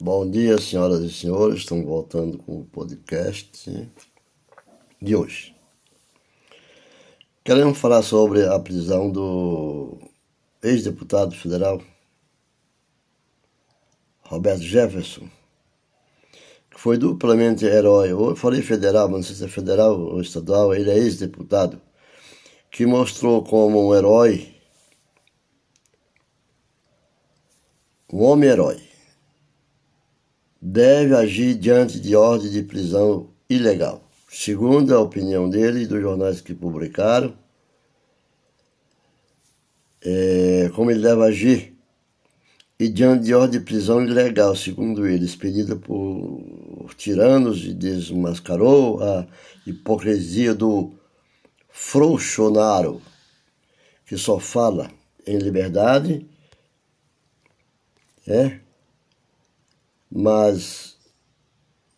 Bom dia, senhoras e senhores. Estamos voltando com o podcast de hoje. Queremos falar sobre a prisão do ex-deputado federal Roberto Jefferson, que foi duplamente herói. Eu falei federal, mas não sei se é federal ou estadual, ele é ex-deputado, que mostrou como um herói, um homem-herói deve agir diante de ordem de prisão ilegal. Segundo a opinião dele e dos jornais que publicaram, é, como ele deve agir e diante de ordem de prisão ilegal, segundo ele, expedida por tiranos e desmascarou a hipocrisia do Frouxonaro, que só fala em liberdade, é, mas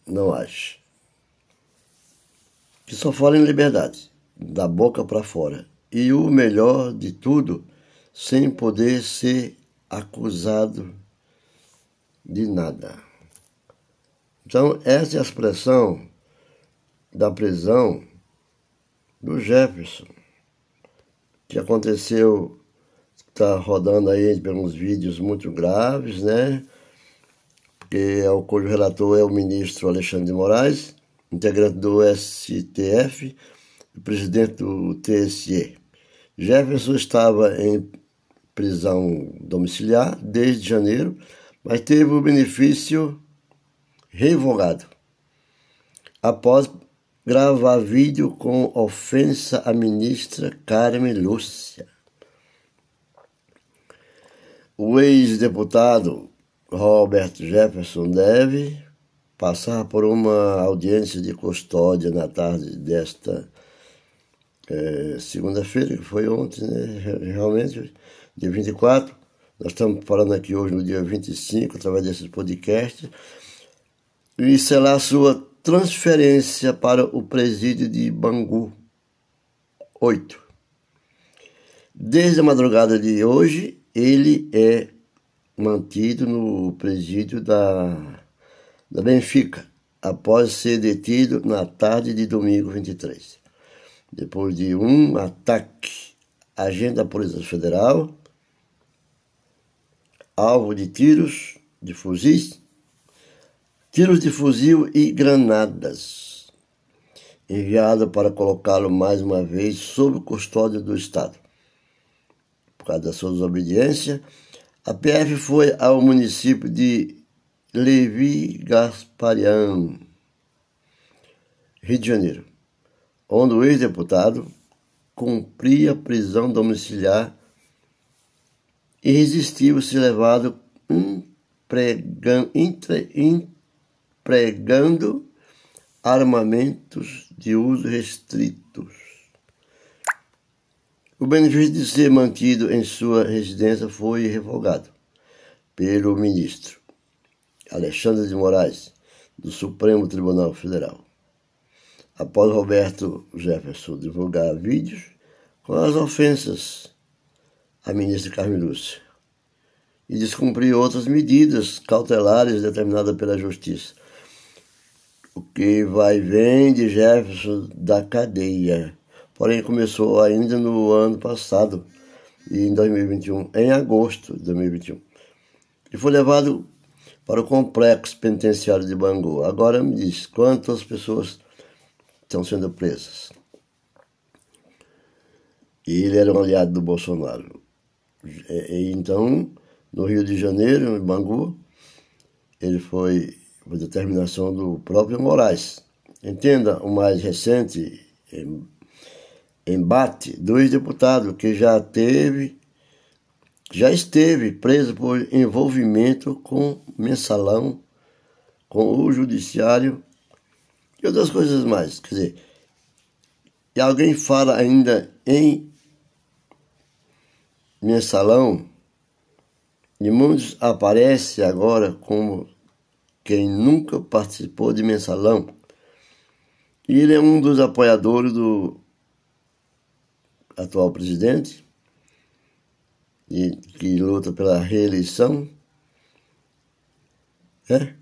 não age. Que só fala em liberdade, da boca para fora. E o melhor de tudo, sem poder ser acusado de nada. Então, essa é a expressão da prisão do Jefferson, que aconteceu, está rodando aí pelos vídeos muito graves, né? Que é o cujo relator é o ministro Alexandre de Moraes, integrante do STF e presidente do TSE. Jefferson estava em prisão domiciliar desde janeiro, mas teve o benefício revogado após gravar vídeo com ofensa à ministra Carmen Lúcia. O ex-deputado Robert Jefferson deve passar por uma audiência de custódia na tarde desta é, segunda-feira, que foi ontem, né? realmente, dia 24. Nós estamos falando aqui hoje no dia 25, através desses podcasts, e a sua transferência para o presídio de Bangu 8. Desde a madrugada de hoje, ele é mantido no presídio da, da Benfica, após ser detido na tarde de domingo 23. Depois de um ataque, agente da Polícia Federal, alvo de tiros de fuzis, tiros de fuzil e granadas, enviado para colocá-lo mais uma vez sob custódia do Estado. Por causa da sua desobediência, a PF foi ao município de Levi Gasparian, Rio de Janeiro, onde o ex-deputado cumpria prisão domiciliar e resistiu ser levado empregando, empregando armamentos de uso restritos. O benefício de ser mantido em sua residência foi revogado pelo ministro Alexandre de Moraes, do Supremo Tribunal Federal, após Roberto Jefferson divulgar vídeos com as ofensas à ministra Carmen Lúcia e descumprir outras medidas cautelares determinadas pela Justiça. O que vai vem de Jefferson da cadeia porém começou ainda no ano passado, em 2021, em agosto de 2021. E foi levado para o complexo penitenciário de Bangu. Agora me diz, quantas pessoas estão sendo presas? E ele era um aliado do Bolsonaro. E, então, no Rio de Janeiro, em Bangu, ele foi por determinação do próprio Moraes. Entenda, o mais recente embate dois deputados que já teve já esteve preso por envolvimento com mensalão, com o judiciário e outras coisas mais. Quer dizer, e alguém fala ainda em mensalão, e muitos aparece agora como quem nunca participou de mensalão. E ele é um dos apoiadores do atual presidente, e que luta pela reeleição, Né?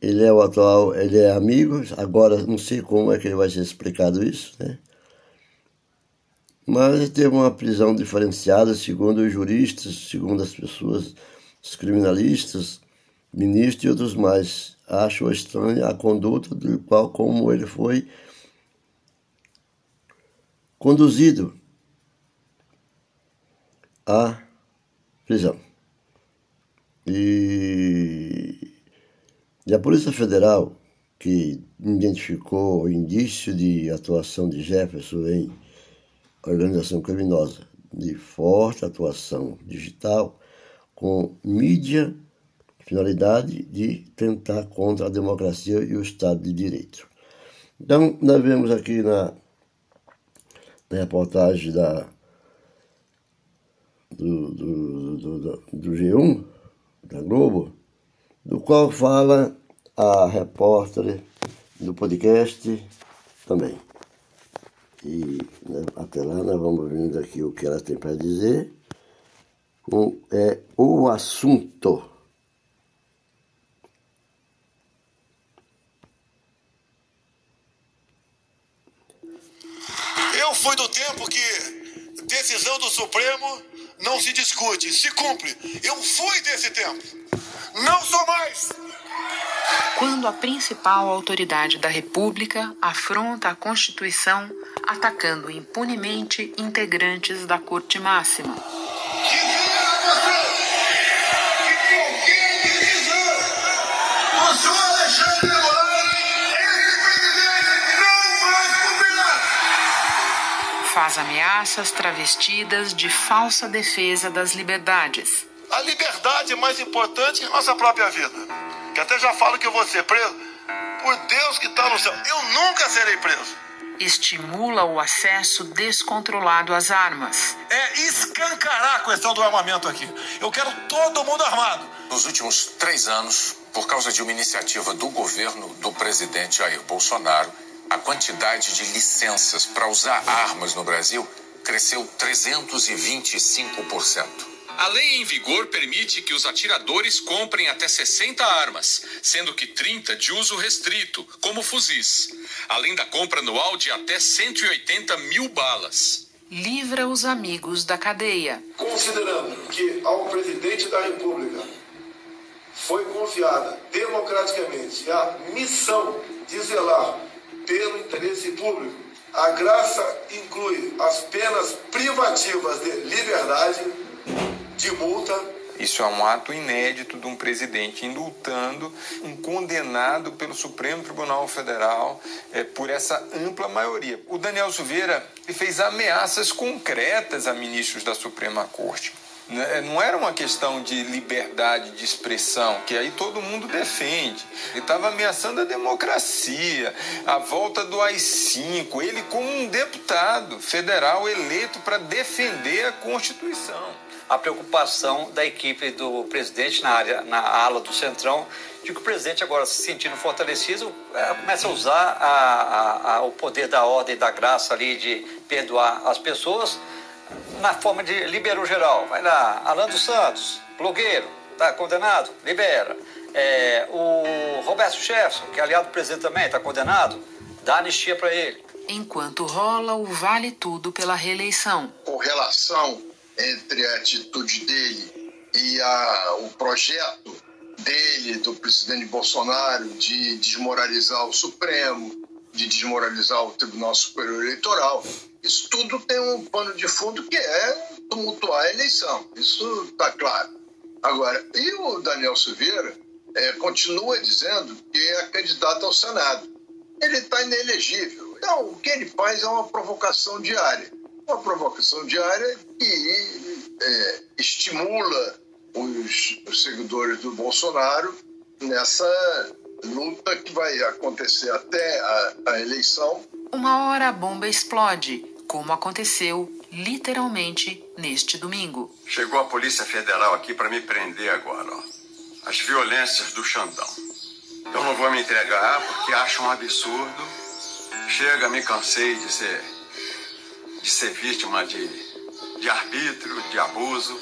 Ele é o atual, ele é amigo, agora não sei como é que ele vai ser explicado isso, né? Mas teve uma prisão diferenciada, segundo os juristas, segundo as pessoas, os criminalistas, ministros e outros mais. Acho estranha a conduta do qual como ele foi conduzido à prisão. E, e a Polícia Federal, que identificou o indício de atuação de Jefferson em organização criminosa, de forte atuação digital, com mídia, finalidade de tentar contra a democracia e o Estado de Direito. Então, nós vemos aqui na na reportagem da, do, do, do, do, G1, da Globo, do qual fala a repórter do podcast também. E né, até lá nós vamos vendo aqui o que ela tem para dizer. Um, é o assunto. fui do tempo que decisão do Supremo não se discute, se cumpre. Eu fui desse tempo. Não sou mais. Quando a principal autoridade da República afronta a Constituição, atacando impunemente integrantes da Corte Máxima. Faz ameaças travestidas de falsa defesa das liberdades. A liberdade é mais importante que a nossa própria vida. Que até já falo que eu vou ser preso. Por Deus que está no céu, eu nunca serei preso. Estimula o acesso descontrolado às armas. É escancarar a questão do armamento aqui. Eu quero todo mundo armado. Nos últimos três anos, por causa de uma iniciativa do governo do presidente Jair Bolsonaro, a quantidade de licenças para usar armas no Brasil cresceu 325%. A lei em vigor permite que os atiradores comprem até 60 armas, sendo que 30 de uso restrito, como fuzis, além da compra anual de até 180 mil balas. Livra os amigos da cadeia. Considerando que ao presidente da República foi confiada democraticamente a missão de zelar pelo interesse público. A graça inclui as penas privativas de liberdade, de multa. Isso é um ato inédito de um presidente indultando um condenado pelo Supremo Tribunal Federal é, por essa ampla maioria. O Daniel Silveira fez ameaças concretas a ministros da Suprema Corte. Né, não era uma questão de liberdade de expressão, que aí todo mundo defende. Ele estava ameaçando a democracia, a volta do AI-5, ele como um deputado federal eleito para defender a Constituição. A preocupação da equipe do presidente na área, na ala do Centrão, de que o presidente agora se sentindo fortalecido, é, começa a usar a, a, a, o poder da ordem da graça ali de perdoar as pessoas na forma de liberou geral. Vai lá, Alan dos Santos, blogueiro, está condenado, libera. É, o Roberto Jefferson, que é aliado do presidente também, está condenado, dá anistia para ele. Enquanto rola o vale tudo pela reeleição. Com relação entre a atitude dele e a, o projeto dele, do presidente Bolsonaro, de desmoralizar o Supremo, de desmoralizar o Tribunal Superior Eleitoral, isso tudo tem um pano de fundo que é tumultuar a eleição. Isso está claro. Agora, e o Daniel Silveira é, continua dizendo que é candidato ao Senado. Ele está inelegível. Então, o que ele faz é uma provocação diária. Uma provocação diária que é, estimula os, os seguidores do Bolsonaro nessa luta que vai acontecer até a, a eleição. Uma hora a bomba explode como aconteceu literalmente neste domingo. Chegou a Polícia Federal aqui para me prender agora. Ó. As violências do Xandão. Eu não vou me entregar porque acho um absurdo. Chega, me cansei de ser, de ser vítima de, de arbítrio, de abuso.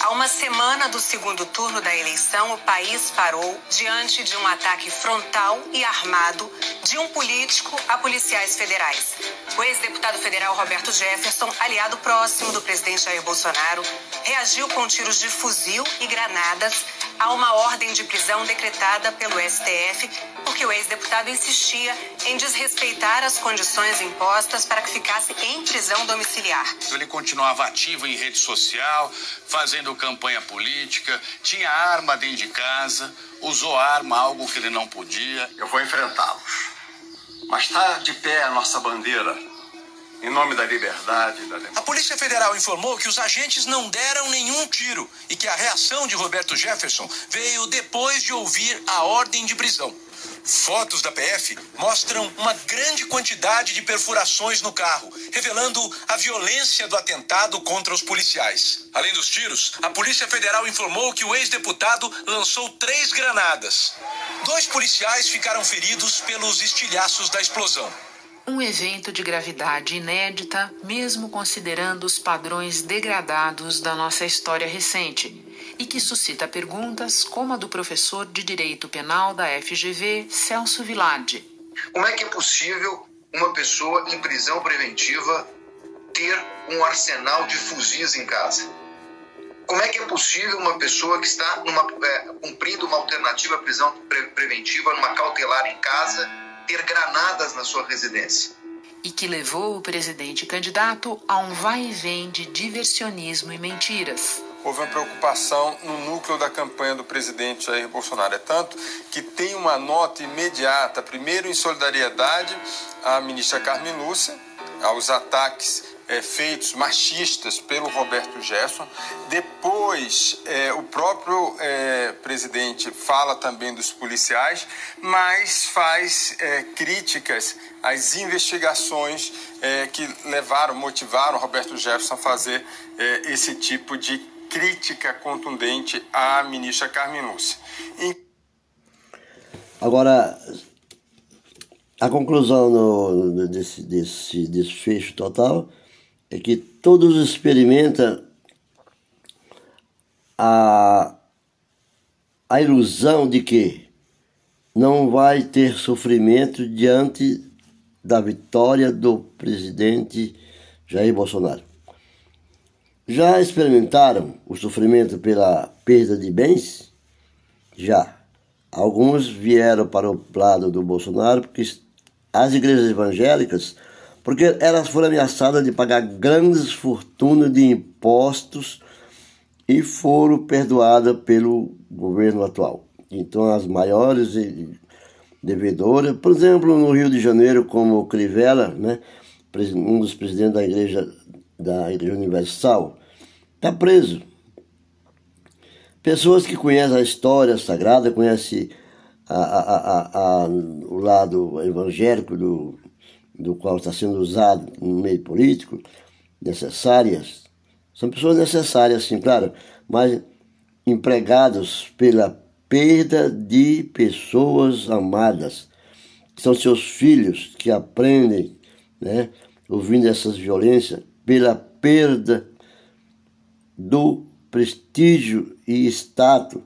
A uma semana do segundo turno da eleição, o país parou diante de um ataque frontal e armado de um político a policiais federais. O ex-deputado federal Roberto Jefferson, aliado próximo do presidente Jair Bolsonaro, reagiu com tiros de fuzil e granadas a uma ordem de prisão decretada pelo STF, porque o ex-deputado insistia em desrespeitar as condições impostas para que ficasse em prisão domiciliar. Ele continuava ativo em rede social, fazendo campanha política, tinha arma dentro de casa, usou arma, algo que ele não podia. Eu vou enfrentá-los. Mas está de pé a nossa bandeira em nome da liberdade da democracia. A Polícia Federal informou que os agentes não deram nenhum tiro e que a reação de Roberto Jefferson veio depois de ouvir a ordem de prisão. Fotos da PF mostram uma grande quantidade de perfurações no carro, revelando a violência do atentado contra os policiais. Além dos tiros, a Polícia Federal informou que o ex-deputado lançou três granadas. Dois policiais ficaram feridos pelos estilhaços da explosão. Um evento de gravidade inédita, mesmo considerando os padrões degradados da nossa história recente, e que suscita perguntas como a do professor de Direito Penal da FGV, Celso Villardi. Como é que é possível uma pessoa em prisão preventiva ter um arsenal de fuzis em casa? Como é que é possível uma pessoa que está numa, é, cumprindo uma alternativa à prisão pre preventiva, numa cautelar em casa, ter granadas na sua residência. E que levou o presidente candidato a um vai e vem de diversionismo e mentiras. Houve uma preocupação no núcleo da campanha do presidente Jair Bolsonaro. É tanto que tem uma nota imediata, primeiro em solidariedade à ministra Carmen Lúcia, aos ataques é, feitos machistas pelo Roberto Jefferson. Depois, é, o próprio é, presidente fala também dos policiais, mas faz é, críticas às investigações é, que levaram, motivaram Roberto Jefferson a fazer é, esse tipo de crítica contundente à ministra Carmen Lúcia. E... Agora, a conclusão no, desse, desse desfecho total é que todos experimentam a, a ilusão de que não vai ter sofrimento diante da vitória do presidente Jair Bolsonaro. Já experimentaram o sofrimento pela perda de bens? Já. Alguns vieram para o lado do Bolsonaro porque as igrejas evangélicas porque elas foram ameaçadas de pagar grandes fortunas de impostos e foram perdoadas pelo governo atual. Então, as maiores devedoras, por exemplo, no Rio de Janeiro, como Crivella, né, um dos presidentes da Igreja, da Igreja Universal, está preso. Pessoas que conhecem a história sagrada, conhecem a, a, a, o lado evangélico do, do qual está sendo usado no meio político, necessárias, são pessoas necessárias, sim, claro, mas empregados pela perda de pessoas amadas. São seus filhos que aprendem, né, ouvindo essas violências, pela perda do prestígio e status,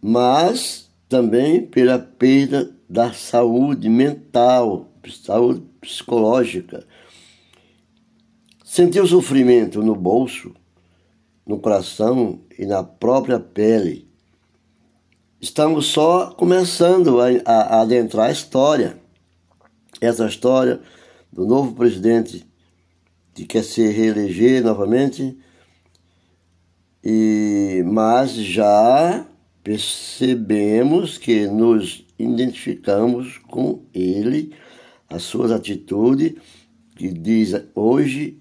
mas também pela perda da saúde mental, saúde psicológica. Sentir o sofrimento no bolso, no coração e na própria pele. Estamos só começando a, a, a adentrar a história. Essa história do novo presidente que quer se reeleger novamente, e, mas já percebemos que nos identificamos com ele as suas atitudes, que diz hoje,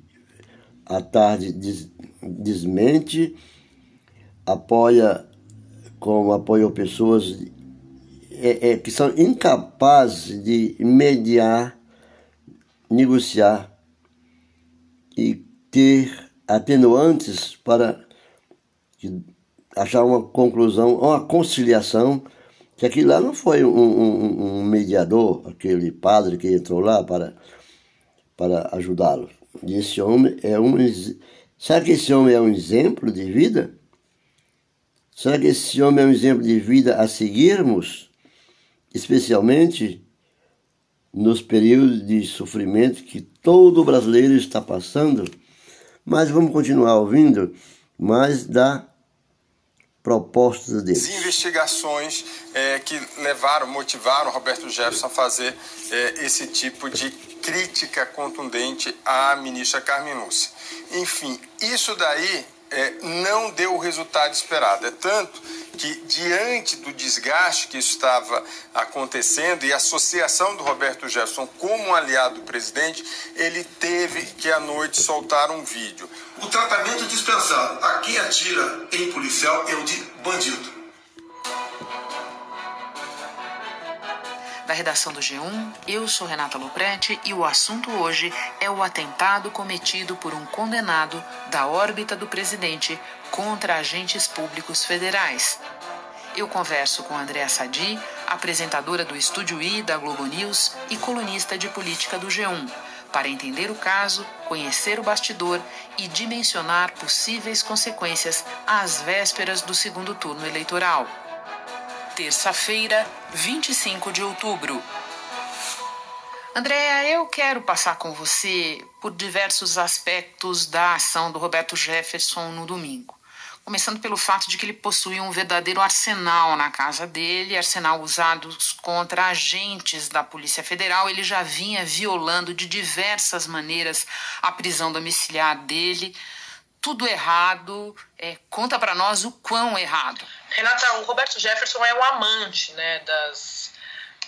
à tarde des, desmente, apoia como apoiou pessoas é, é, que são incapazes de mediar, negociar e ter atenuantes para achar uma conclusão, uma conciliação que aquilo lá não foi um, um, um mediador, aquele padre que entrou lá para, para ajudá-lo. E esse homem é um, Será que esse homem é um exemplo de vida? Será que esse homem é um exemplo de vida a seguirmos, especialmente nos períodos de sofrimento que todo brasileiro está passando? Mas vamos continuar ouvindo mais da proposta dele. As investigações é, que levaram, motivaram Roberto Jefferson a fazer é, esse tipo de crítica contundente à ministra Carmen Lúcia. Enfim, isso daí é, não deu o resultado esperado. É tanto que, diante do desgaste que estava acontecendo e a associação do Roberto Jefferson como um aliado do presidente, ele teve que, à noite, soltar um vídeo. O tratamento dispensado a quem atira em policial é o de bandido. da redação do G1. Eu sou Renata Loprete e o assunto hoje é o atentado cometido por um condenado da órbita do presidente contra agentes públicos federais. Eu converso com Andréa Sadi, apresentadora do Estúdio I da Globo News e colunista de política do G1, para entender o caso, conhecer o bastidor e dimensionar possíveis consequências às vésperas do segundo turno eleitoral terça-feira, 25 de outubro. Andréa, eu quero passar com você por diversos aspectos da ação do Roberto Jefferson no domingo. Começando pelo fato de que ele possuía um verdadeiro arsenal na casa dele, arsenal usado contra agentes da Polícia Federal. Ele já vinha violando de diversas maneiras a prisão domiciliar dele. Tudo errado. É, conta para nós o quão errado. Renata, o Roberto Jefferson é o amante né, das,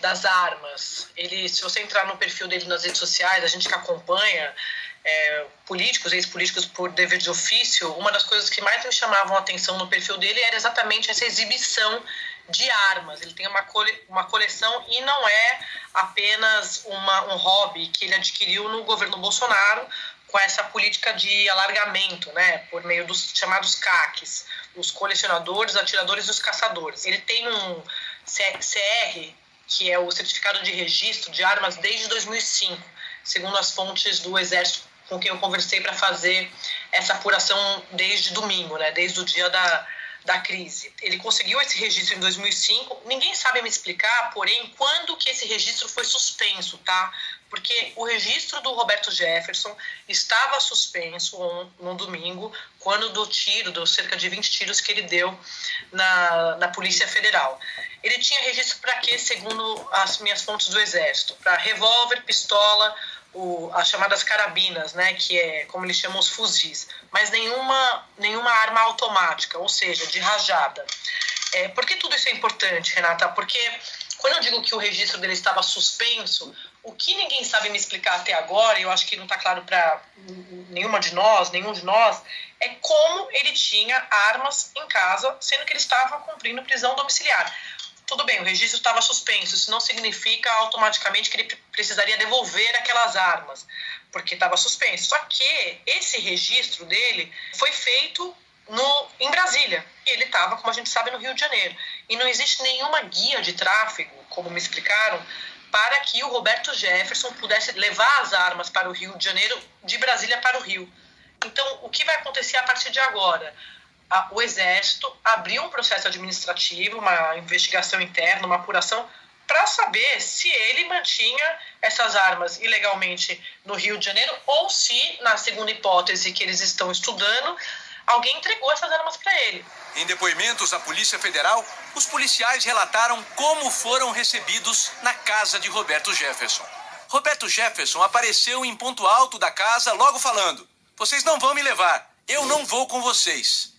das armas. Ele, se você entrar no perfil dele nas redes sociais, a gente que acompanha é, políticos, ex-políticos por dever de ofício, uma das coisas que mais me chamavam a atenção no perfil dele era exatamente essa exibição de armas. Ele tem uma, cole, uma coleção e não é apenas uma, um hobby que ele adquiriu no governo Bolsonaro com essa política de alargamento, né, por meio dos chamados CACs os colecionadores, atiradores e os caçadores. Ele tem um CR, que é o Certificado de Registro de Armas desde 2005, segundo as fontes do Exército com quem eu conversei para fazer essa apuração desde domingo, né, desde o dia da, da crise. Ele conseguiu esse registro em 2005. Ninguém sabe me explicar, porém, quando que esse registro foi suspenso, tá? Porque o registro do Roberto Jefferson estava suspenso no domingo, quando do tiro, dos cerca de 20 tiros que ele deu na, na Polícia Federal. Ele tinha registro para quê, segundo as minhas fontes do Exército? Para revólver, pistola, o, as chamadas carabinas, né, que é como eles chamam os fuzis, mas nenhuma, nenhuma arma automática, ou seja, de rajada. É, por que tudo isso é importante, Renata? Porque quando eu digo que o registro dele estava suspenso, o que ninguém sabe me explicar até agora, e eu acho que não está claro para nenhuma de nós, nenhum de nós, é como ele tinha armas em casa, sendo que ele estava cumprindo prisão domiciliar tudo bem, o registro estava suspenso, isso não significa automaticamente que ele precisaria devolver aquelas armas, porque estava suspenso. Só que esse registro dele foi feito no, em Brasília, e ele estava, como a gente sabe, no Rio de Janeiro. E não existe nenhuma guia de tráfego, como me explicaram, para que o Roberto Jefferson pudesse levar as armas para o Rio de Janeiro, de Brasília para o Rio. Então, o que vai acontecer a partir de agora? A, o Exército abriu um processo administrativo, uma investigação interna, uma apuração, para saber se ele mantinha essas armas ilegalmente no Rio de Janeiro ou se, na segunda hipótese que eles estão estudando, alguém entregou essas armas para ele. Em depoimentos à Polícia Federal, os policiais relataram como foram recebidos na casa de Roberto Jefferson. Roberto Jefferson apareceu em ponto alto da casa, logo falando: Vocês não vão me levar, eu não vou com vocês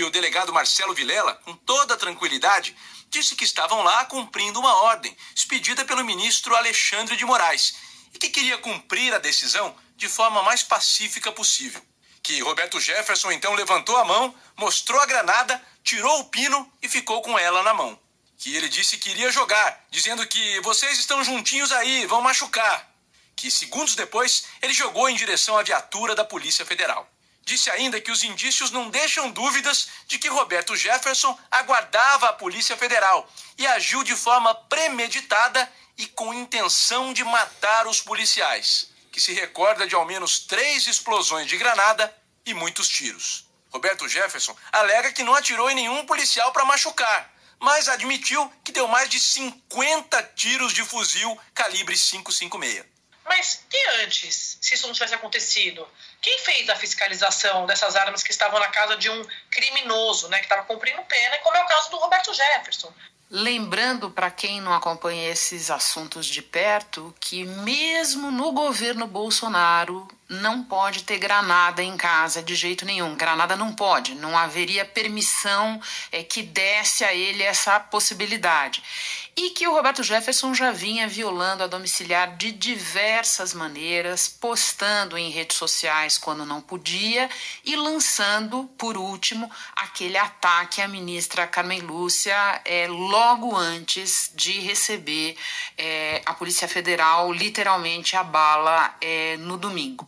que o delegado Marcelo Vilela, com toda tranquilidade, disse que estavam lá cumprindo uma ordem expedida pelo ministro Alexandre de Moraes e que queria cumprir a decisão de forma mais pacífica possível. Que Roberto Jefferson então levantou a mão, mostrou a granada, tirou o pino e ficou com ela na mão. Que ele disse que iria jogar, dizendo que vocês estão juntinhos aí, vão machucar. Que segundos depois ele jogou em direção à viatura da Polícia Federal. Disse ainda que os indícios não deixam dúvidas de que Roberto Jefferson aguardava a Polícia Federal e agiu de forma premeditada e com intenção de matar os policiais, que se recorda de ao menos três explosões de granada e muitos tiros. Roberto Jefferson alega que não atirou em nenhum policial para machucar, mas admitiu que deu mais de 50 tiros de fuzil calibre 556. Mas e antes, se isso não tivesse acontecido? Quem fez a fiscalização dessas armas que estavam na casa de um criminoso, né, que estava cumprindo pena, como é o caso do Roberto Jefferson? Lembrando para quem não acompanha esses assuntos de perto que mesmo no governo Bolsonaro não pode ter granada em casa de jeito nenhum. Granada não pode, não haveria permissão é, que desse a ele essa possibilidade e que o Roberto Jefferson já vinha violando a domiciliar de diversas maneiras, postando em redes sociais quando não podia e lançando, por último, aquele ataque à ministra Carmen Lúcia é, logo antes de receber é, a Polícia Federal literalmente a bala é, no domingo.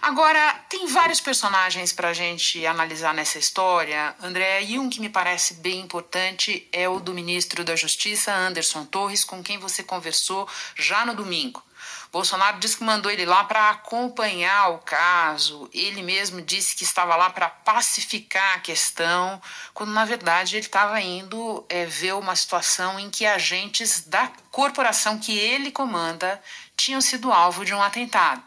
Agora, tem vários personagens para a gente analisar nessa história, André, e um que me parece bem importante é o do ministro da Justiça, Anderson Anderson Torres, com quem você conversou já no domingo. Bolsonaro disse que mandou ele lá para acompanhar o caso. Ele mesmo disse que estava lá para pacificar a questão, quando na verdade ele estava indo é, ver uma situação em que agentes da corporação que ele comanda tinham sido alvo de um atentado.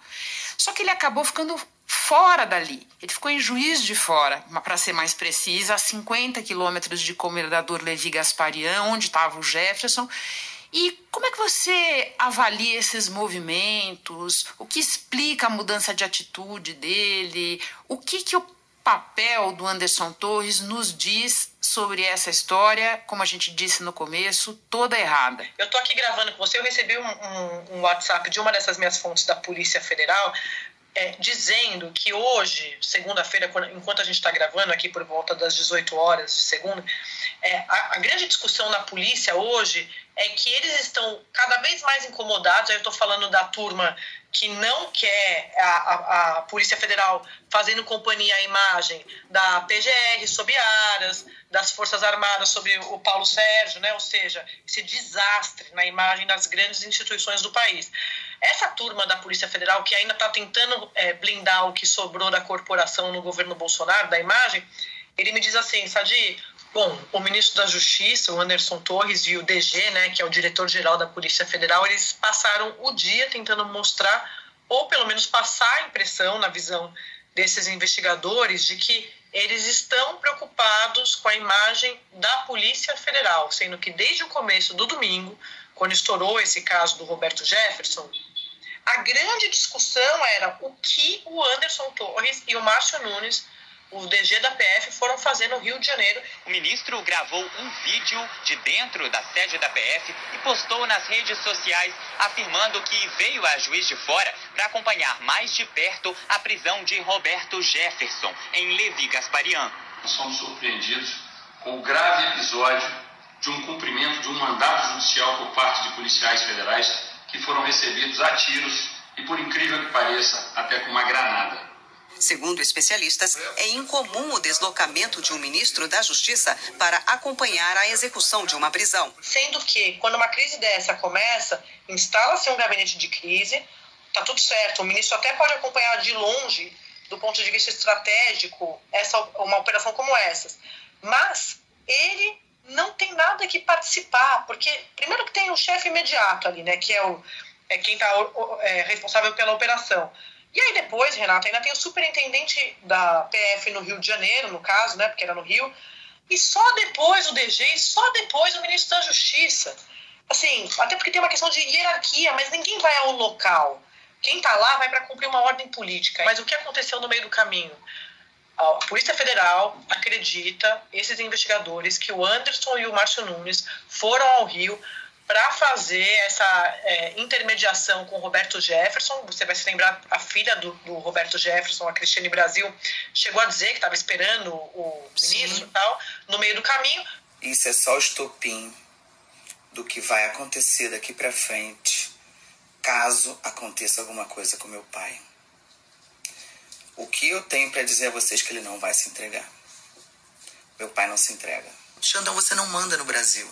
Só que ele acabou ficando fora dali. Ele ficou em Juiz de Fora, para ser mais precisa, a 50 quilômetros de Comendador Levi Gasparian, onde estava o Jefferson. E como é que você avalia esses movimentos? O que explica a mudança de atitude dele? O que, que o papel do Anderson Torres nos diz sobre essa história, como a gente disse no começo, toda errada? Eu tô aqui gravando com você, eu recebi um, um, um WhatsApp de uma dessas minhas fontes da Polícia Federal é, dizendo que hoje, segunda-feira, enquanto a gente está gravando aqui por volta das 18 horas de segunda, é, a, a, grande discussão na polícia hoje é que eles estão cada vez mais incomodados. Aí eu estou falando da turma que não quer a, a, a, Polícia Federal fazendo companhia à imagem da PGR sob Aras, das Forças Armadas sobre o Paulo Sérgio, né? ou seja, esse desastre na imagem das grandes instituições do país. Essa turma da Polícia Federal, que ainda está tentando é, blindar o que sobrou da corporação no governo Bolsonaro, da imagem, ele me diz assim, Sadi, Bom, o ministro da Justiça, o Anderson Torres, e o DG, né, que é o diretor-geral da Polícia Federal, eles passaram o dia tentando mostrar, ou pelo menos passar a impressão, na visão desses investigadores, de que eles estão preocupados com a imagem da Polícia Federal, sendo que desde o começo do domingo, quando estourou esse caso do Roberto Jefferson, a grande discussão era o que o Anderson Torres e o Márcio Nunes o DG da PF foram fazer no Rio de Janeiro. O ministro gravou um vídeo de dentro da sede da PF e postou nas redes sociais afirmando que veio a juiz de fora para acompanhar mais de perto a prisão de Roberto Jefferson em Levi Gasparian. Somos surpreendidos com o grave episódio de um cumprimento de um mandato judicial por parte de policiais federais que foram recebidos a tiros e, por incrível que pareça, até com uma granada. Segundo especialistas, é incomum o deslocamento de um ministro da Justiça para acompanhar a execução de uma prisão. Sendo que, quando uma crise dessa começa, instala-se um gabinete de crise, tá tudo certo, o ministro até pode acompanhar de longe, do ponto de vista estratégico, essa, uma operação como essa. Mas ele não tem nada que participar, porque primeiro que tem o chefe imediato ali, né, que é, o, é quem está é, responsável pela operação. E aí depois, Renata, ainda tem o superintendente da PF no Rio de Janeiro, no caso, né, porque era no Rio, e só depois o DG e só depois o ministro da Justiça. Assim, até porque tem uma questão de hierarquia, mas ninguém vai ao local. Quem está lá vai para cumprir uma ordem política. Mas o que aconteceu no meio do caminho? A Polícia Federal acredita, esses investigadores, que o Anderson e o Márcio Nunes foram ao Rio para fazer essa é, intermediação com o Roberto Jefferson. Você vai se lembrar, a filha do, do Roberto Jefferson, a Cristiane Brasil, chegou a dizer que estava esperando o ministro e tal, no meio do caminho. Isso é só o estopim do que vai acontecer daqui para frente, caso aconteça alguma coisa com meu pai. O que eu tenho para dizer a vocês é que ele não vai se entregar. Meu pai não se entrega. Xandão, você não manda no Brasil.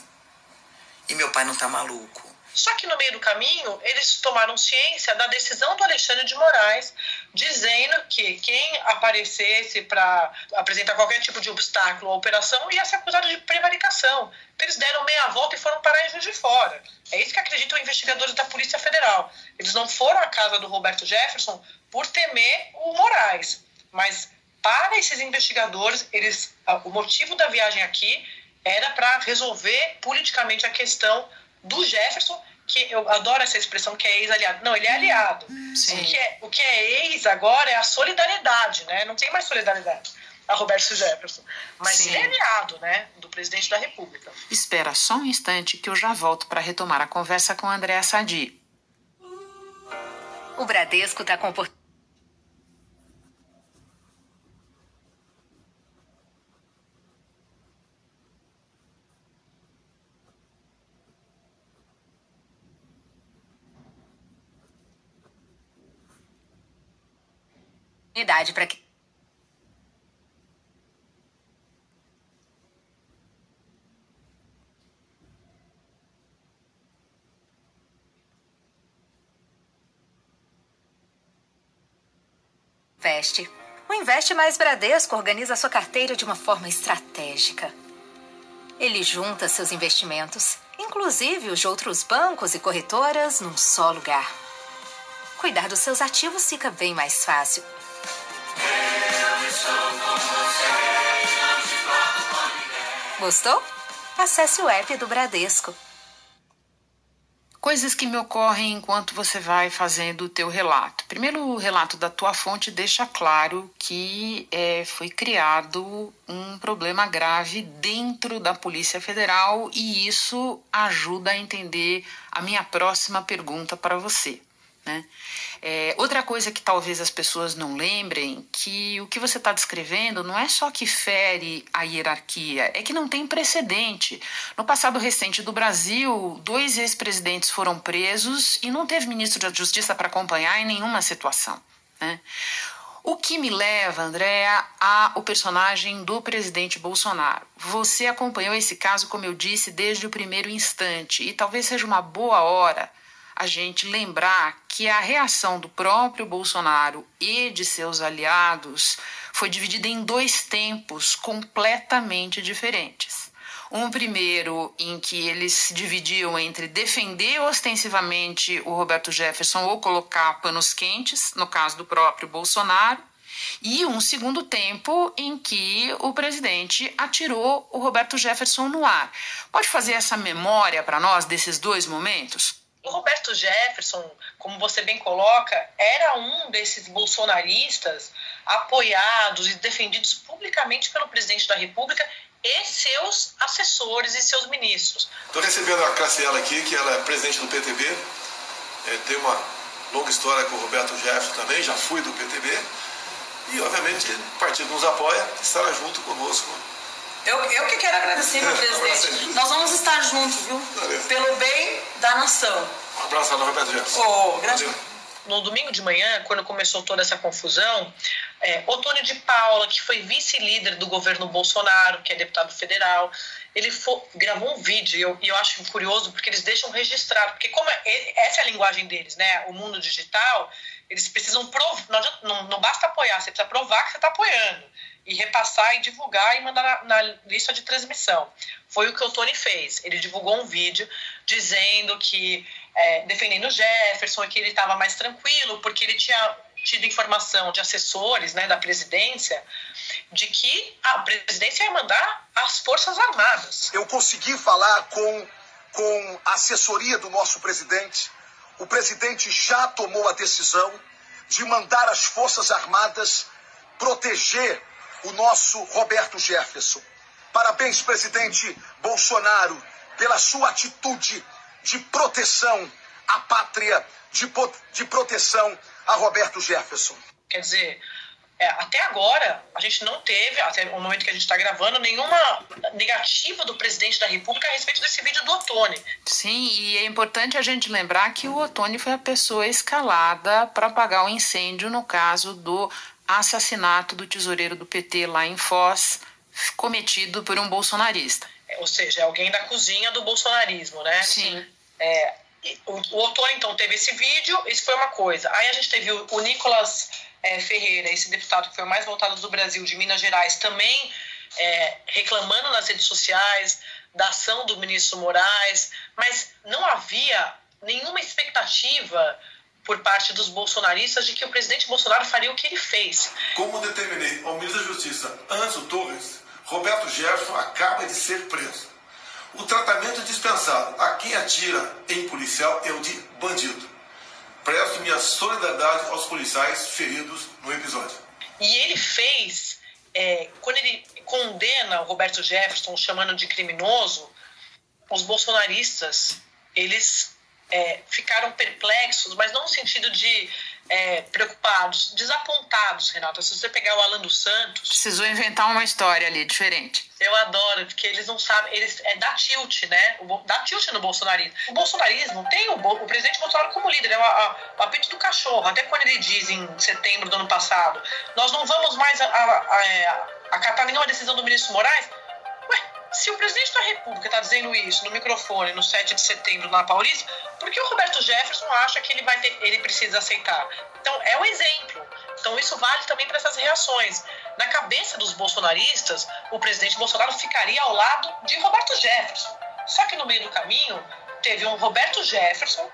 E meu pai não tá maluco. Só que no meio do caminho, eles tomaram ciência da decisão do Alexandre de Moraes, dizendo que quem aparecesse para apresentar qualquer tipo de obstáculo à operação ia ser acusado de prevaricação. Eles deram meia volta e foram parar em Juiz de Fora. É isso que acreditam investigadores da Polícia Federal. Eles não foram à casa do Roberto Jefferson por temer o Moraes, mas para esses investigadores, eles, o motivo da viagem aqui era para resolver politicamente a questão do Jefferson, que eu adoro essa expressão que é ex-aliado. Não, ele é aliado. Sim. O, que é, o que é ex agora é a solidariedade, né? Não tem mais solidariedade a Roberto Jefferson. Mas Sim. ele é aliado, né? Do presidente da República. Espera só um instante que eu já volto para retomar a conversa com Andréa Sadi. O Bradesco está comportando. Para que Investe. O Investe Mais Bradesco organiza sua carteira de uma forma estratégica. Ele junta seus investimentos, inclusive os de outros bancos e corretoras, num só lugar. Cuidar dos seus ativos fica bem mais fácil. Gostou? Acesse o app do Bradesco. Coisas que me ocorrem enquanto você vai fazendo o teu relato. Primeiro, o relato da tua fonte deixa claro que é, foi criado um problema grave dentro da Polícia Federal e isso ajuda a entender a minha próxima pergunta para você. Né? É, outra coisa que talvez as pessoas não lembrem, que o que você está descrevendo não é só que fere a hierarquia, é que não tem precedente. No passado recente do Brasil, dois ex-presidentes foram presos e não teve ministro da Justiça para acompanhar em nenhuma situação. Né? O que me leva, Andréa, ao personagem do presidente Bolsonaro. Você acompanhou esse caso, como eu disse, desde o primeiro instante, e talvez seja uma boa hora a gente lembrar que a reação do próprio Bolsonaro e de seus aliados foi dividida em dois tempos completamente diferentes. Um primeiro em que eles se dividiam entre defender ostensivamente o Roberto Jefferson ou colocar panos quentes, no caso do próprio Bolsonaro, e um segundo tempo em que o presidente atirou o Roberto Jefferson no ar. Pode fazer essa memória para nós desses dois momentos? O Roberto Jefferson, como você bem coloca, era um desses bolsonaristas apoiados e defendidos publicamente pelo presidente da República e seus assessores e seus ministros. Estou recebendo a Cassiela aqui, que ela é presidente do PTB, é, tem uma longa história com o Roberto Jefferson também, já fui do PTB, e obviamente o partido nos apoia, estará junto conosco eu, eu que quero agradecer, meu presidente. Nós vamos estar juntos, viu? Pelo bem da nação. Um abraço lá, Roberto Jefferson. Oh, grande... No domingo de manhã, quando começou toda essa confusão, é, Otônio de Paula, que foi vice-líder do governo Bolsonaro, que é deputado federal, ele for, gravou um vídeo e eu, e eu, acho curioso porque eles deixam registrado, porque como é, essa é a linguagem deles, né? O mundo digital, eles precisam provar, não, não, não basta apoiar, você precisa provar que você está apoiando e repassar e divulgar e mandar na, na, lista de transmissão. Foi o que o Tony fez. Ele divulgou um vídeo dizendo que, é, defendendo Jefferson, que ele estava mais tranquilo, porque ele tinha tido informação de assessores né, da presidência de que a presidência ia mandar as Forças Armadas. Eu consegui falar com, com a assessoria do nosso presidente. O presidente já tomou a decisão de mandar as Forças Armadas proteger o nosso Roberto Jefferson. Parabéns, presidente Bolsonaro, pela sua atitude de proteção à pátria, de, de proteção a Roberto Jefferson. Quer dizer, é, até agora, a gente não teve, até o momento que a gente está gravando, nenhuma negativa do presidente da República a respeito desse vídeo do Otone. Sim, e é importante a gente lembrar que o Otone foi a pessoa escalada para apagar o incêndio no caso do assassinato do tesoureiro do PT lá em Foz, cometido por um bolsonarista. Ou seja, é alguém da cozinha do bolsonarismo, né? Sim. É, o, o Outono, então, teve esse vídeo, isso foi uma coisa. Aí a gente teve o, o Nicolas é, Ferreira, esse deputado que foi o mais votado do Brasil, de Minas Gerais, também é, reclamando nas redes sociais da ação do ministro Moraes, mas não havia nenhuma expectativa por parte dos bolsonaristas de que o presidente Bolsonaro faria o que ele fez. Como determinei ao ministro da Justiça, Anzo Torres, Roberto Jefferson acaba de ser preso. O tratamento dispensado a quem atira em policial é o de bandido. Presto minha solidariedade aos policiais feridos no episódio. E ele fez, é, quando ele condena o Roberto Jefferson, chamando de criminoso, os bolsonaristas, eles é, ficaram perplexos, mas não no sentido de é, preocupados, desapontados, Renata. Se você pegar o Alan dos Santos. Precisou inventar uma história ali diferente. Eu adoro, porque eles não sabem. Eles, é da tilt, né? O, dá tilt no bolsonarismo. O bolsonarismo tem o, o presidente Bolsonaro como líder, é o, apito do cachorro. Até quando ele diz em setembro do ano passado: nós não vamos mais a, a, a, é, acatar nenhuma decisão do ministro Moraes se o presidente da República está dizendo isso no microfone no 7 de setembro na Paulista, por que o Roberto Jefferson acha que ele vai ter, ele precisa aceitar? Então é um exemplo. Então isso vale também para essas reações. Na cabeça dos bolsonaristas, o presidente Bolsonaro ficaria ao lado de Roberto Jefferson. Só que no meio do caminho teve um Roberto Jefferson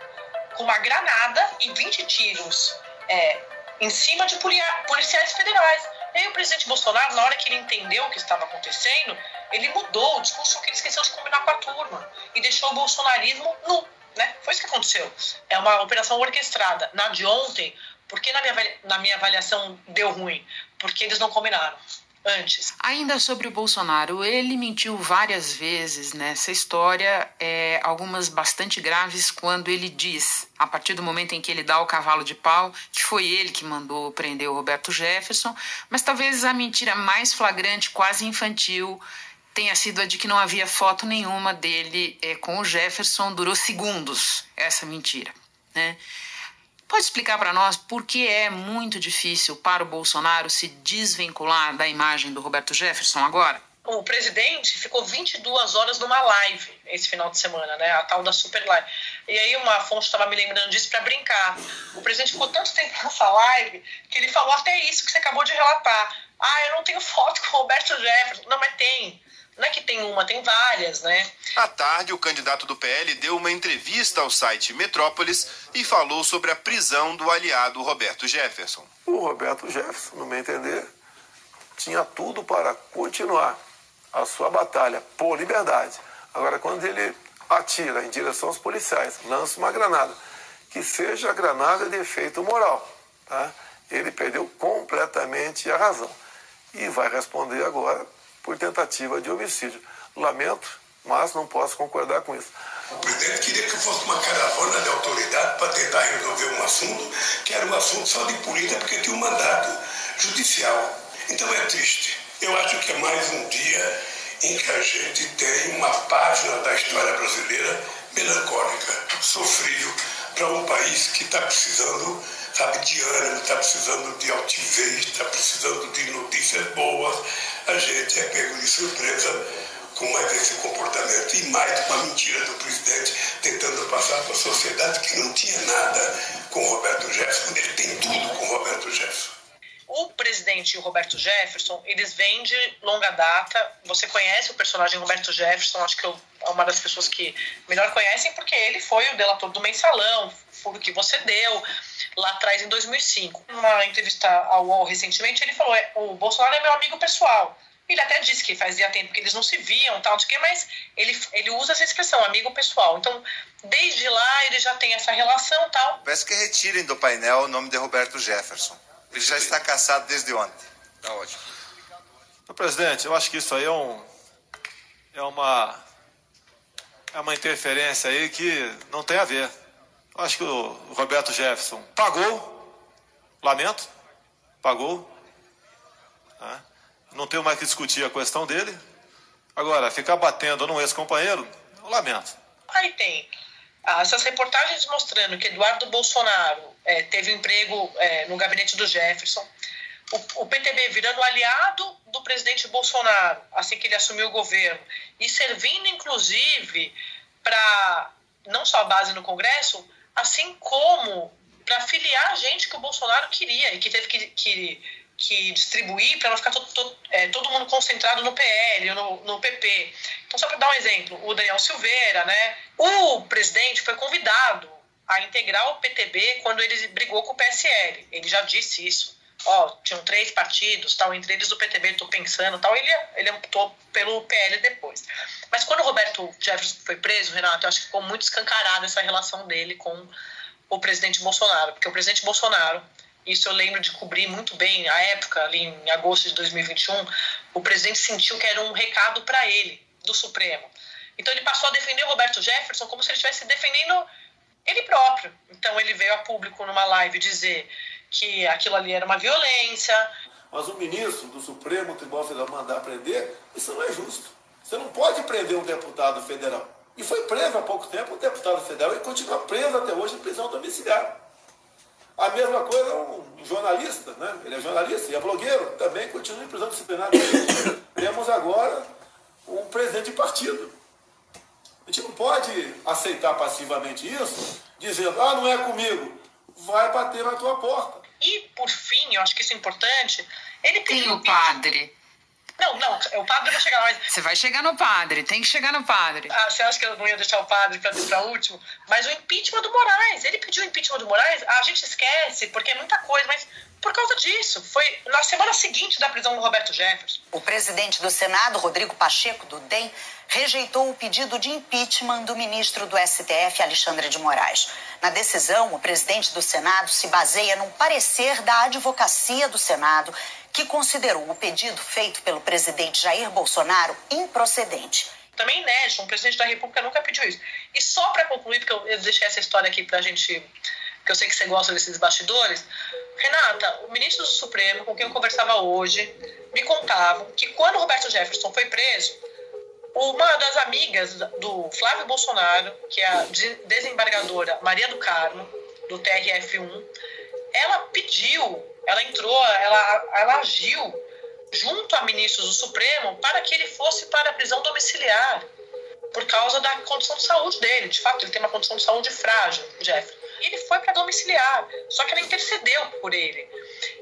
com uma granada e 20 tiros é, em cima de policiais federais. E aí o presidente Bolsonaro, na hora que ele entendeu o que estava acontecendo, ele mudou o discurso que ele esqueceu de combinar com a turma e deixou o bolsonarismo nu. Né? Foi isso que aconteceu. É uma operação orquestrada. Na de ontem, por que na minha, na minha avaliação deu ruim? Porque eles não combinaram antes. Ainda sobre o Bolsonaro, ele mentiu várias vezes nessa história, é, algumas bastante graves, quando ele diz, a partir do momento em que ele dá o cavalo de pau, que foi ele que mandou prender o Roberto Jefferson, mas talvez a mentira mais flagrante, quase infantil, tenha sido a de que não havia foto nenhuma dele é, com o Jefferson, durou segundos essa mentira. Né? Pode explicar para nós por que é muito difícil para o Bolsonaro se desvincular da imagem do Roberto Jefferson agora? O presidente ficou 22 horas numa live esse final de semana, né? A tal da Super Live. E aí uma fonte estava me lembrando disso para brincar. O presidente ficou tanto tempo nessa live que ele falou até isso que você acabou de relatar. Ah, eu não tenho foto com o Roberto Jefferson. Não, mas tem. Não é que tem uma, tem várias, né? À tarde, o candidato do PL deu uma entrevista ao site Metrópolis e falou sobre a prisão do aliado Roberto Jefferson. O Roberto Jefferson, no meu entender, tinha tudo para continuar a sua batalha por liberdade. Agora, quando ele atira em direção aos policiais, lança uma granada, que seja a granada de efeito moral, tá? ele perdeu completamente a razão. E vai responder agora por tentativa de homicídio. Lamento, mas não posso concordar com isso. O presidente queria que fosse uma caravana de autoridade para tentar resolver um assunto que era um assunto só de política, porque tinha um mandato judicial. Então é triste. Eu acho que é mais um dia em que a gente tem uma página da história brasileira melancólica, sofrível, para um país que está precisando, sabe, de ânimo, está precisando de altivez, está precisando de notícias boas, a gente é pego de surpresa com mais esse comportamento e mais uma mentira do presidente tentando passar para a sociedade que não tinha nada com Roberto Jefferson, ele tem tudo com Roberto Jefferson. O presidente e o Roberto Jefferson, eles vêm de longa data. Você conhece o personagem Roberto Jefferson, acho que eu, é uma das pessoas que melhor conhecem, porque ele foi o delator do mensalão, foi o que você deu lá atrás em 2005. Numa entrevista ao UOL recentemente, ele falou: é, o Bolsonaro é meu amigo pessoal. Ele até disse que fazia tempo que eles não se viam, tal, de que, mas ele, ele usa essa expressão, amigo pessoal. Então, desde lá ele já tem essa relação, tal. Peço que retirem do painel o nome de Roberto Jefferson. Ele já está caçado desde ontem. Tá ótimo. presidente, eu acho que isso aí é um é uma é uma interferência aí que não tem a ver. Eu acho que o Roberto Jefferson pagou, lamento, pagou. Né? Não tenho mais que discutir a questão dele. Agora, ficar batendo num ex-companheiro, eu lamento. Aí tem ah, essas reportagens mostrando que Eduardo Bolsonaro é, teve um emprego é, no gabinete do Jefferson, o, o, PTB virando aliado do presidente Bolsonaro, assim que ele assumiu o governo, e servindo inclusive para não só a base no Congresso, assim como para filiar gente que o Bolsonaro queria e que teve que, que, que distribuir para não ficar todo, todo, é, todo, mundo concentrado no PL, no, no PP. Então, só para dar um exemplo, o Daniel Silveira, né? O presidente foi convidado a integrar o PTB quando ele brigou com o PSL. Ele já disse isso ó, tinham três partidos, tal, entre eles o PTB, estou pensando, tal, ele, ele optou pelo PL depois. Mas quando o Roberto Jefferson foi preso, Renato, eu acho que ficou muito escancarada essa relação dele com o presidente Bolsonaro, porque o presidente Bolsonaro, isso eu lembro de cobrir muito bem a época, ali em agosto de 2021, o presidente sentiu que era um recado para ele, do Supremo. Então ele passou a defender o Roberto Jefferson como se ele estivesse defendendo ele próprio. Então ele veio a público numa live dizer que aquilo ali era uma violência. Mas o ministro do Supremo Tribunal Federal mandar prender, isso não é justo. Você não pode prender um deputado federal. E foi preso há pouco tempo um deputado federal e continua preso até hoje em prisão domiciliar. A mesma coisa um jornalista, né? Ele é jornalista e é blogueiro, também continua em prisão disciplinar. Temos agora um presidente de partido. A gente não pode aceitar passivamente isso, dizendo, ah, não é comigo vai bater na tua porta. E, por fim, eu acho que isso é importante, ele pediu... Tem o padre. Não, não, o padre vai chegar mais. Você vai chegar no padre, tem que chegar no padre. Ah, você acha que eu não ia deixar o padre para para último? Mas o impeachment do Moraes, ele pediu o impeachment do Moraes, a gente esquece, porque é muita coisa, mas por causa disso. Foi na semana seguinte da prisão do Roberto Jefferson. O presidente do Senado, Rodrigo Pacheco, do DEM, rejeitou o pedido de impeachment do ministro do STF, Alexandre de Moraes. Na decisão, o presidente do Senado se baseia num parecer da advocacia do Senado, que considerou o pedido feito pelo presidente Jair Bolsonaro improcedente. Também inédito, um presidente da República nunca pediu isso. E só para concluir, porque eu deixei essa história aqui para a gente que eu sei que você gosta desses bastidores. Renata, o ministro do Supremo, com quem eu conversava hoje, me contava que quando Roberto Jefferson foi preso, uma das amigas do Flávio Bolsonaro, que é a desembargadora Maria do Carmo, do TRF1, ela pediu, ela entrou, ela, ela agiu junto a ministros do Supremo para que ele fosse para a prisão domiciliar por causa da condição de saúde dele. De fato, ele tem uma condição de saúde frágil, Jeffrey ele foi para domiciliar, só que ela intercedeu por ele.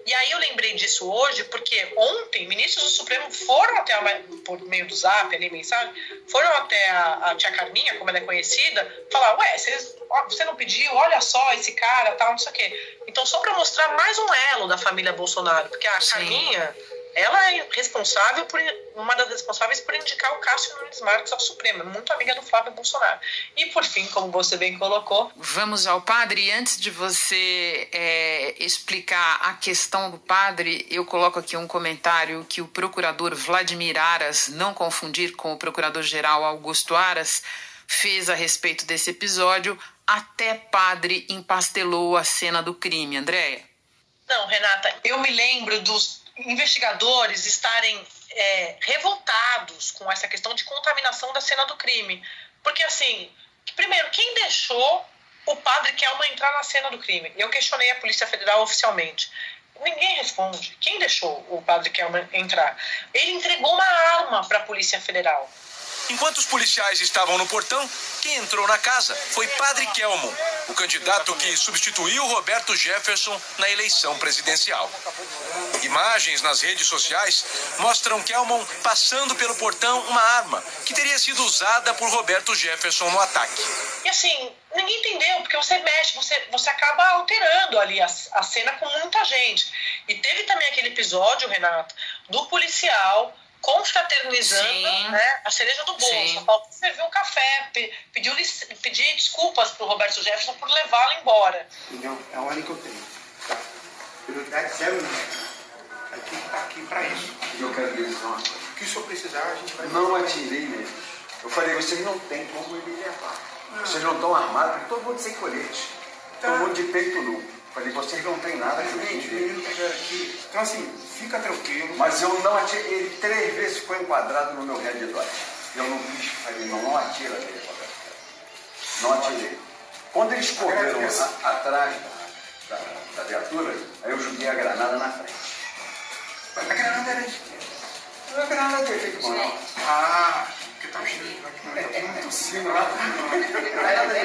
E aí eu lembrei disso hoje, porque ontem ministros do Supremo foram até, a, por meio do zap, ali, mensagem, foram até a, a tia Carminha, como ela é conhecida, falar, ué, vocês, você não pediu, olha só esse cara, tal, não sei o quê. Então, só para mostrar mais um elo da família Bolsonaro, porque a Sim. Carminha ela é responsável por uma das responsáveis por indicar o Cássio Nunes Marques ao Supremo, muito amiga do Flávio Bolsonaro. E por fim, como você bem colocou, vamos ao padre. Antes de você é, explicar a questão do padre, eu coloco aqui um comentário que o procurador Vladimir Aras, não confundir com o procurador-geral Augusto Aras, fez a respeito desse episódio. Até padre empastelou a cena do crime, Andréia. Não, Renata, eu me lembro dos investigadores estarem é, revoltados com essa questão de contaminação da cena do crime. Porque, assim, primeiro, quem deixou o padre Kelman entrar na cena do crime? Eu questionei a Polícia Federal oficialmente. Ninguém responde. Quem deixou o padre Kelman entrar? Ele entregou uma arma para a Polícia Federal. Enquanto os policiais estavam no portão, quem entrou na casa foi Padre Kelmon, o candidato que substituiu Roberto Jefferson na eleição presidencial. Imagens nas redes sociais mostram Kelmon passando pelo portão uma arma que teria sido usada por Roberto Jefferson no ataque. E assim, ninguém entendeu, porque você mexe, você, você acaba alterando ali a, a cena com muita gente. E teve também aquele episódio, Renato, do policial confraternizando né, a cereja do bolo. Só falta servir um café, pediu, pedir desculpas para o Roberto Jefferson por levá-lo embora. Entendeu? É a ordem que eu tenho. Tá? Prioridade zero A equipe está aqui para isso. E eu quero dizer uma coisa. O que o senhor precisar, a gente vai Não atirei mesmo. Eu falei, vocês não têm como me levar. Vocês não estão armados, porque todo mundo sem colete. Tá. Todo mundo de peito nu. Falei, vocês não têm nada que me aqui. Então assim, fica tranquilo. Mas eu não atirei, ele três vezes ficou enquadrado no meu redor. Eu não quis, falei, não, não atira dele, Não atirei. Quando eles correram a, atrás da, da, da, viatura, aí eu joguei a granada na frente. A granada era quê? A granada de efeito manual. Ah, Tá tossindo lá.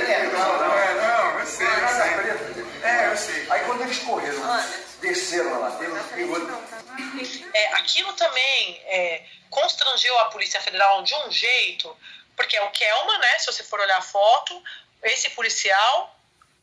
É, não, sei, eu sei. É, eu sei. Aí quando eles correram, desceram lá, É, aquilo também é, constrangeu a Polícia Federal de um jeito, porque é o Kelman, né? Se você for olhar a foto, esse policial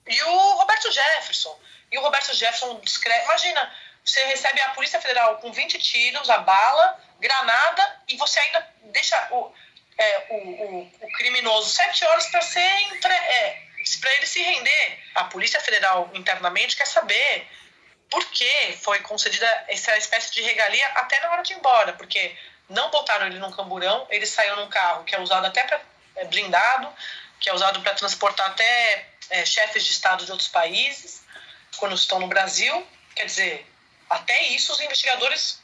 e o Roberto Jefferson. E o Roberto Jefferson descreve. Imagina, você recebe a Polícia Federal com 20 tiros, a bala, granada, e você ainda deixa o, é, o, o, o criminoso sete horas para ser entre, é, para ele se render. A Polícia Federal internamente quer saber por que foi concedida essa espécie de regalia até na hora de ir embora, porque não botaram ele num camburão, ele saiu num carro que é usado até para é, blindado, que é usado para transportar até é, chefes de Estado de outros países quando estão no Brasil. Quer dizer, até isso os investigadores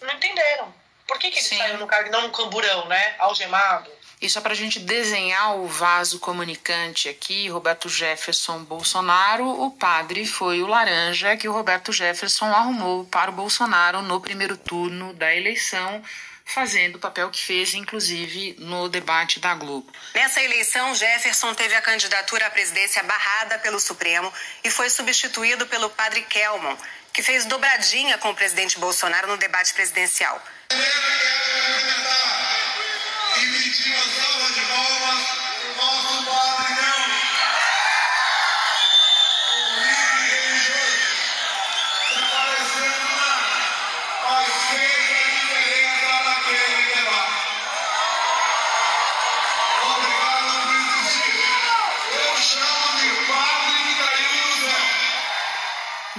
não entenderam. Por que, que ele Sim. saiu no carro e não no camburão, né? Algemado. E só para a gente desenhar o vaso comunicante aqui, Roberto Jefferson Bolsonaro, o padre foi o laranja que o Roberto Jefferson arrumou para o Bolsonaro no primeiro turno da eleição fazendo o papel que fez, inclusive, no debate da Globo. Nessa eleição, Jefferson teve a candidatura à presidência barrada pelo Supremo e foi substituído pelo padre Kelman, que fez dobradinha com o presidente Bolsonaro no debate presidencial.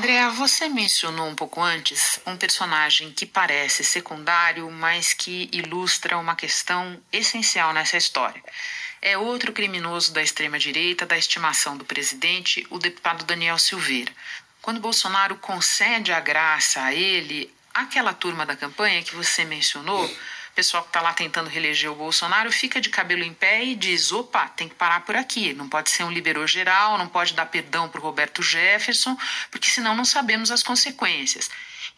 Andréa, você mencionou um pouco antes um personagem que parece secundário, mas que ilustra uma questão essencial nessa história. É outro criminoso da extrema-direita, da estimação do presidente, o deputado Daniel Silveira. Quando Bolsonaro concede a graça a ele, aquela turma da campanha que você mencionou pessoal que está lá tentando reeleger o Bolsonaro fica de cabelo em pé e diz: opa, tem que parar por aqui. Não pode ser um liberou geral, não pode dar perdão para o Roberto Jefferson, porque senão não sabemos as consequências.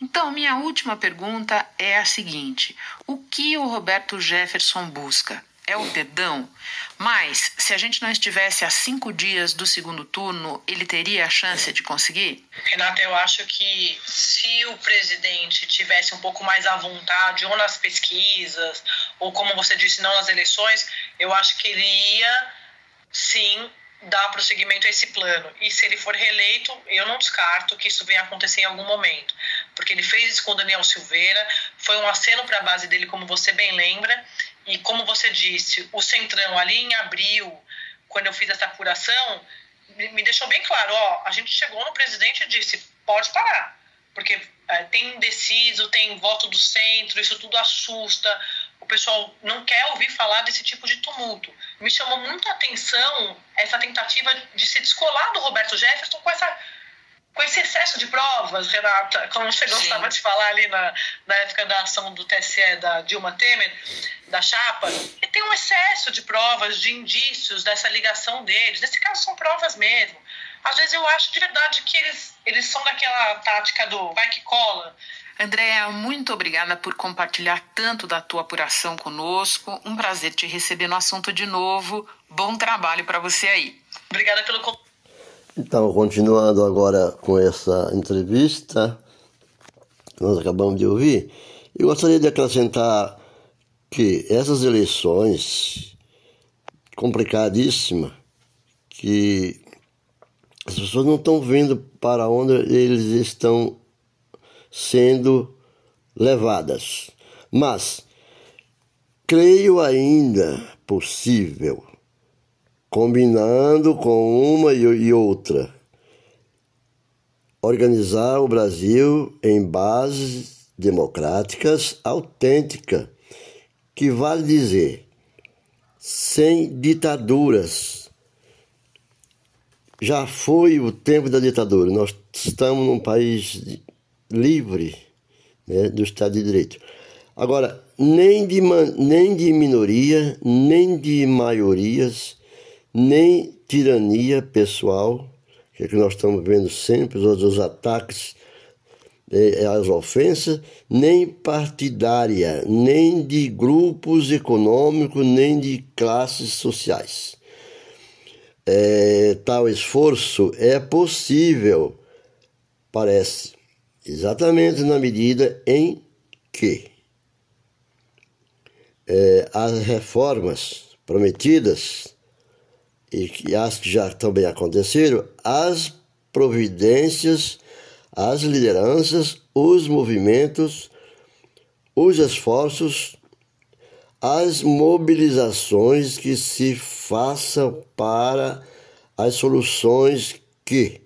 Então, minha última pergunta é a seguinte: o que o Roberto Jefferson busca? É o dedão. Mas, se a gente não estivesse a cinco dias do segundo turno, ele teria a chance de conseguir? Renata, eu acho que se o presidente tivesse um pouco mais à vontade, ou nas pesquisas, ou como você disse, não nas eleições, eu acho que ele ia, sim, dar prosseguimento a esse plano. E se ele for reeleito, eu não descarto que isso venha acontecer em algum momento. Porque ele fez isso com o Daniel Silveira, foi um aceno para a base dele, como você bem lembra, e como você disse, o Centrão ali em abril, quando eu fiz essa apuração, me deixou bem claro, ó, a gente chegou no presidente e disse, pode parar, porque é, tem indeciso, tem voto do centro, isso tudo assusta, o pessoal não quer ouvir falar desse tipo de tumulto. Me chamou muito atenção essa tentativa de se descolar do Roberto Jefferson com essa com esse excesso de provas, Renata, como você gostava de falar ali na, na época da ação do TSE da Dilma Temer, da chapa, e tem um excesso de provas, de indícios dessa ligação deles. Nesse caso, são provas mesmo. Às vezes eu acho de verdade que eles, eles são daquela tática do vai que cola. Andréa, muito obrigada por compartilhar tanto da tua apuração conosco. Um prazer te receber no assunto de novo. Bom trabalho para você aí. Obrigada pelo convite. Então, continuando agora com essa entrevista que nós acabamos de ouvir, eu gostaria de acrescentar que essas eleições complicadíssimas, que as pessoas não estão vendo para onde eles estão sendo levadas. Mas creio ainda possível combinando com uma e outra, organizar o Brasil em bases democráticas autênticas, que vale dizer, sem ditaduras. Já foi o tempo da ditadura, nós estamos num país livre né, do Estado de Direito. Agora, nem de, nem de minoria, nem de maiorias, nem tirania pessoal, que é que nós estamos vendo sempre, os, ataques é, as ofensas, nem partidária, nem de grupos econômicos, nem de classes sociais. É, tal esforço é possível, parece, exatamente na medida em que é, as reformas prometidas e que as que já também aconteceram, as providências, as lideranças, os movimentos, os esforços, as mobilizações que se façam para as soluções que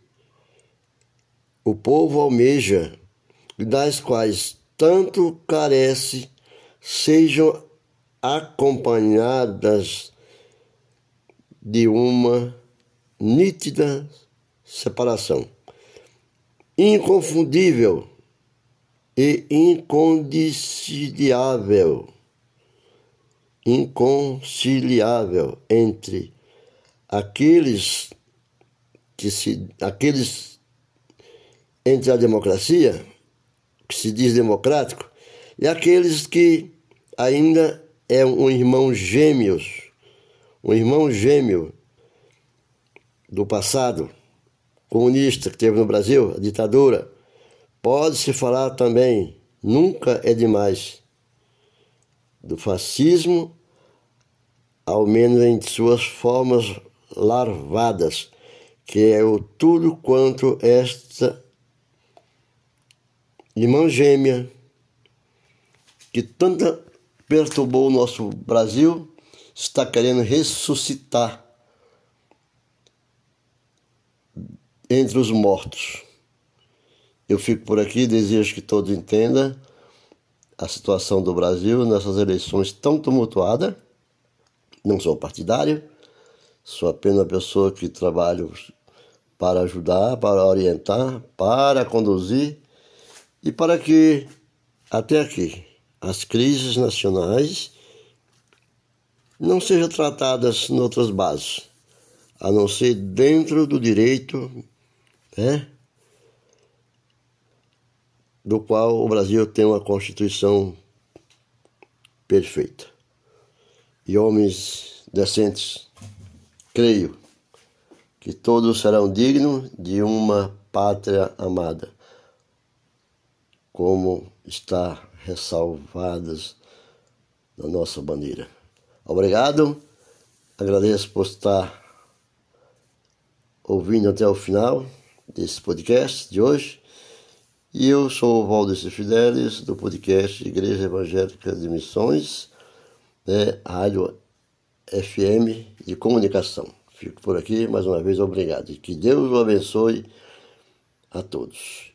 o povo almeja, das quais tanto carece, sejam acompanhadas de uma nítida separação, inconfundível e inconciliável, inconciliável entre aqueles que se aqueles entre a democracia que se diz democrático e aqueles que ainda é um irmão gêmeos um irmão gêmeo do passado comunista que teve no Brasil, a ditadura, pode-se falar também, nunca é demais, do fascismo, ao menos em suas formas larvadas, que é o tudo quanto esta irmã gêmea que tanto perturbou o nosso Brasil está querendo ressuscitar entre os mortos. Eu fico por aqui, desejo que todos entendam a situação do Brasil nessas eleições tão tumultuadas. Não sou partidário, sou apenas uma pessoa que trabalho para ajudar, para orientar, para conduzir e para que até aqui as crises nacionais não sejam tratadas em outras bases, a não ser dentro do direito né, do qual o Brasil tem uma Constituição perfeita. E homens decentes, creio que todos serão dignos de uma pátria amada, como está ressalvadas na nossa bandeira. Obrigado. Agradeço por estar ouvindo até o final desse podcast de hoje. E eu sou o Valdeci Fidelis, do podcast Igreja Evangélica de Missões, né, Rádio FM de Comunicação. Fico por aqui, mais uma vez, obrigado. E que Deus o abençoe a todos.